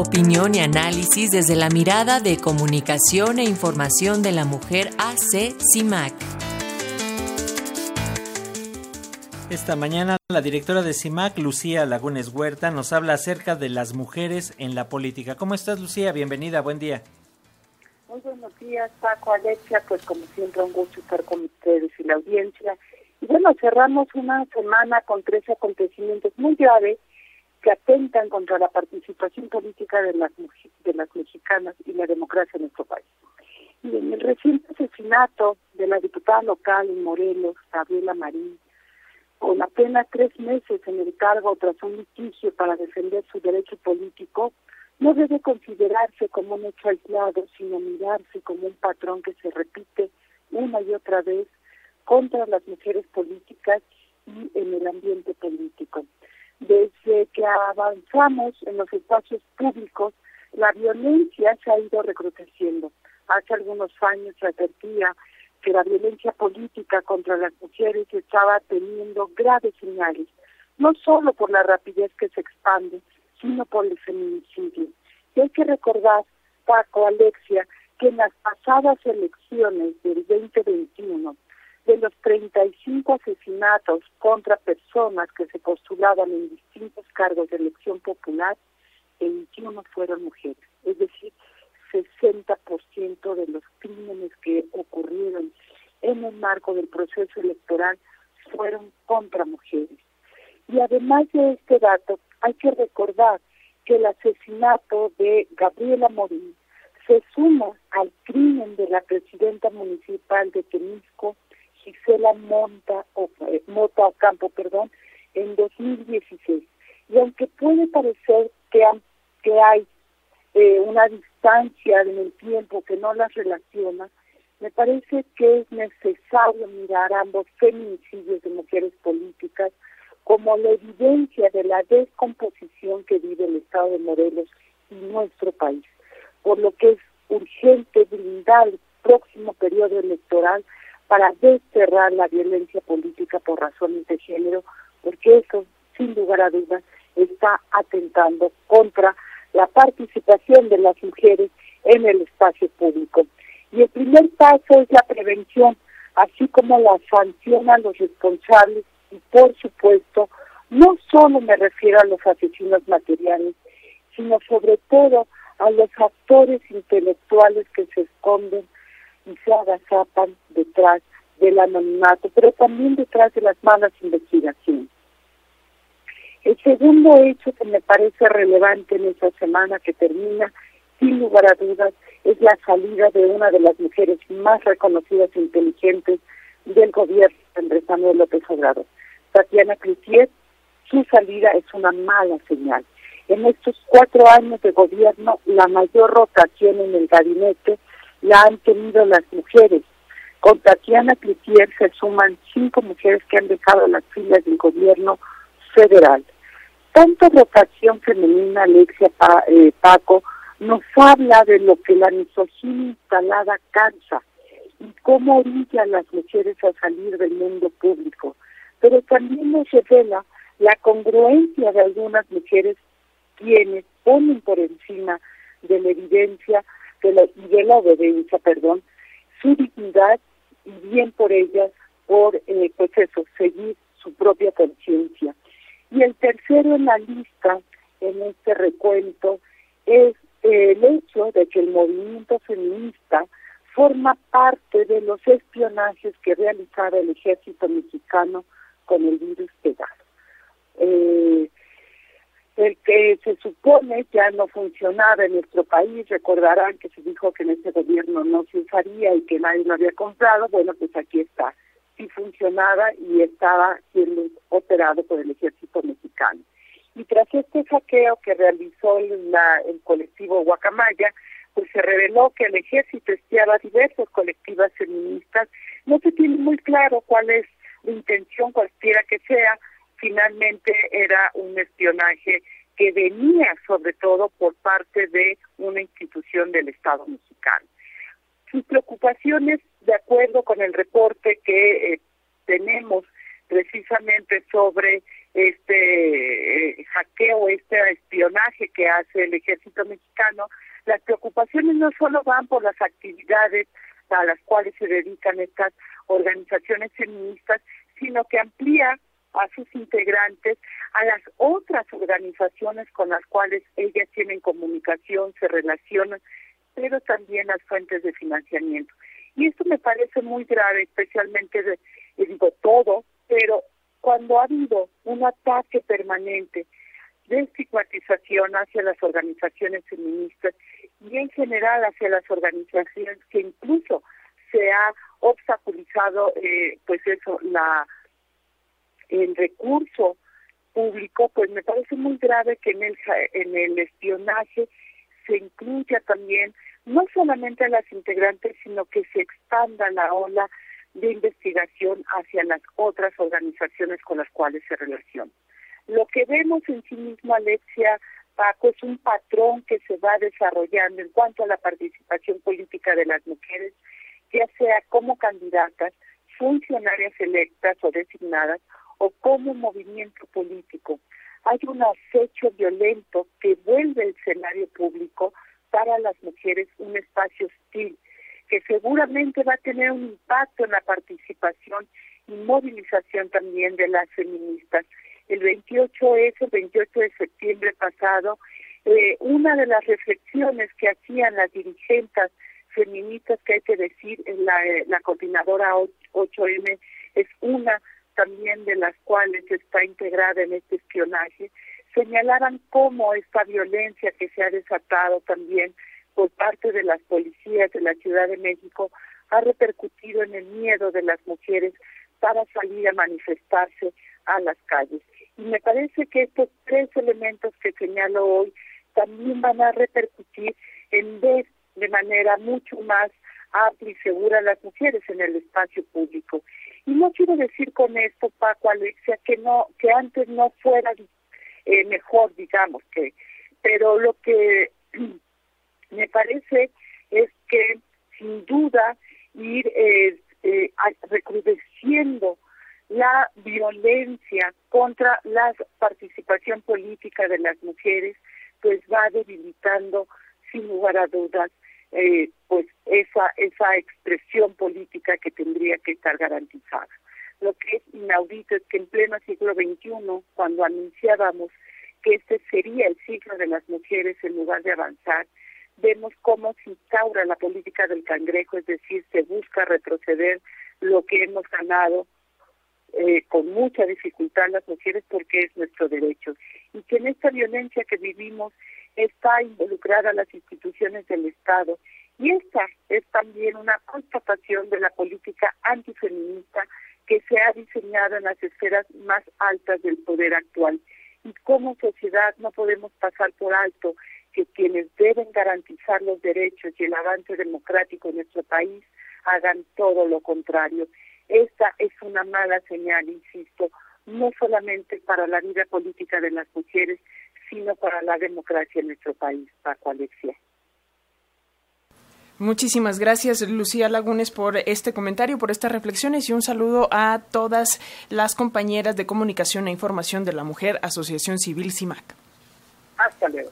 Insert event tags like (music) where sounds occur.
opinión y análisis desde la mirada de comunicación e información de la mujer AC CIMAC. Esta mañana la directora de CIMAC, Lucía Lagunes Huerta, nos habla acerca de las mujeres en la política. ¿Cómo estás, Lucía? Bienvenida, buen día. Muy buenos días, Paco, Alexia, pues como siempre un gusto estar con ustedes y la audiencia. Y bueno, cerramos una semana con tres acontecimientos muy graves que atentan contra la participación política de las, de las mexicanas y la democracia en nuestro país. Y en el reciente asesinato de la diputada local en Morelos, Gabriela Marín, con apenas tres meses en el cargo tras un litigio para defender su derecho político, no debe considerarse como un hecho aislado, sino mirarse como un patrón que se repite una y otra vez contra las mujeres políticas y en el ambiente político. Desde que avanzamos en los espacios públicos, la violencia se ha ido recrudeciendo. Hace algunos años se advertía que la violencia política contra las mujeres estaba teniendo graves señales, no solo por la rapidez que se expande, sino por el feminicidio. Y hay que recordar, Paco, Alexia, que en las pasadas elecciones del 2021, de los 35 asesinatos contra personas que se postulaban en distintos cargos de elección popular, 21 fueron mujeres. Es decir, 60% de los crímenes que ocurrieron en el marco del proceso electoral fueron contra mujeres. Y además de este dato, hay que recordar que el asesinato de Gabriela Morín se suma al crimen de la presidenta municipal de Temisco, Gisela Monta, o, eh, Mota Ocampo, perdón, en 2016. Y aunque puede parecer que, hay eh, una distancia en el tiempo que no las relaciona, me parece que es necesario mirar ambos feminicidios de mujeres políticas como la evidencia de la descomposición que vive el Estado de Morelos y nuestro país, por lo que es urgente blindar el próximo periodo electoral para desterrar la violencia política por razones de género, porque eso, sin lugar a dudas, está atentando contra la participación de las mujeres en el espacio público. Y el primer paso es la prevención, así como la sanción a los responsables y, por supuesto, no solo me refiero a los asesinos materiales, sino sobre todo a los actores intelectuales que se esconden se agazapan detrás del anonimato, pero también detrás de las malas investigaciones. El segundo hecho que me parece relevante en esta semana que termina, sin lugar a dudas, es la salida de una de las mujeres más reconocidas e inteligentes del gobierno Andrés Manuel López Obrador, Tatiana Cloutier. Su salida es una mala señal. En estos cuatro años de gobierno, la mayor rotación en el gabinete la han tenido las mujeres. Con Tatiana Cloutier se suman cinco mujeres que han dejado las filas del gobierno federal. Tanta rotación femenina, Alexia eh, Paco, nos habla de lo que la misoginia instalada cansa y cómo orilla a las mujeres a salir del mundo público, pero también nos revela la congruencia de algunas mujeres quienes ponen por encima de la evidencia de la, y de la obediencia, perdón, su dignidad y bien por ellas por eh, pues eso, seguir su propia conciencia. Y el tercero en la lista, en este recuento, es el hecho de que el movimiento feminista forma parte de los espionajes que realizaba el ejército mexicano con el virus pegado. Eh, el que se supone ya no funcionaba en nuestro país, recordarán que se dijo que en este gobierno no se usaría y que nadie lo había comprado, bueno, pues aquí está, sí funcionaba y estaba siendo operado por el ejército mexicano. Y tras este hackeo que realizó la, el colectivo Guacamaya, pues se reveló que el ejército espiaba diversas colectivas feministas. No se tiene muy claro cuál es la intención, cualquiera que sea. Finalmente era un espionaje que venía sobre todo por parte de una institución del Estado mexicano. Sus preocupaciones, de acuerdo con el reporte que eh, tenemos precisamente sobre este eh, hackeo, este espionaje que hace el ejército mexicano, las preocupaciones no solo van por las actividades a las cuales se dedican estas organizaciones feministas, sino que amplía a sus integrantes a las otras organizaciones con las cuales ellas tienen comunicación, se relacionan, pero también las fuentes de financiamiento. Y esto me parece muy grave, especialmente, de, digo todo, pero cuando ha habido un ataque permanente de estigmatización hacia las organizaciones feministas y en general hacia las organizaciones que incluso se ha obstaculizado eh, pues eso la el recurso público pues me parece muy grave que en el en el espionaje se incluya también no solamente a las integrantes sino que se expanda la ola de investigación hacia las otras organizaciones con las cuales se relaciona. Lo que vemos en sí mismo, Alexia Paco, es un patrón que se va desarrollando en cuanto a la participación política de las mujeres, ya sea como candidatas, funcionarias electas o designadas, o como movimiento político. Hay un acecho violento que vuelve el escenario público para las mujeres un espacio hostil que seguramente va a tener un impacto en la participación y movilización también de las feministas. El 28 es el 28 de septiembre pasado, eh, una de las reflexiones que hacían las dirigentes feministas, que hay que decir, la, eh, la coordinadora 8M es una también de las cuales está integrada en este espionaje, señalaban cómo esta violencia que se ha desatado también por parte de las policías de la Ciudad de México ha repercutido en el miedo de las mujeres para salir a manifestarse a las calles. Y me parece que estos tres elementos que señalo hoy también van a repercutir en ver de manera mucho más amplia y segura a las mujeres en el espacio público. No quiero decir con esto, Paco, Alexia, que no, que antes no fuera eh, mejor, digamos que, pero lo que (clears throat) me parece es que sin duda ir eh, eh, recrudeciendo la violencia contra la participación política de las mujeres, pues va debilitando sin lugar a dudas eh, pues esa esa expresión política que tendría que estar garantizada. Lo que es inaudito es que en pleno siglo XXI, cuando anunciábamos que este sería el siglo de las mujeres en lugar de avanzar, vemos cómo se instaura la política del cangrejo, es decir, se busca retroceder lo que hemos ganado eh, con mucha dificultad las mujeres porque es nuestro derecho. Y que en esta violencia que vivimos está involucrada las instituciones del Estado. Y esta es también una constatación de la política antifeminista que se ha diseñado en las esferas más altas del poder actual. Y como sociedad no podemos pasar por alto que quienes deben garantizar los derechos y el avance democrático en nuestro país hagan todo lo contrario. Esta es una mala señal, insisto, no solamente para la vida política de las mujeres, sino para la democracia en nuestro país, Paco Alexia. Muchísimas gracias, Lucía Lagunes, por este comentario, por estas reflexiones y un saludo a todas las compañeras de comunicación e información de la mujer, Asociación Civil CIMAC. Hasta luego.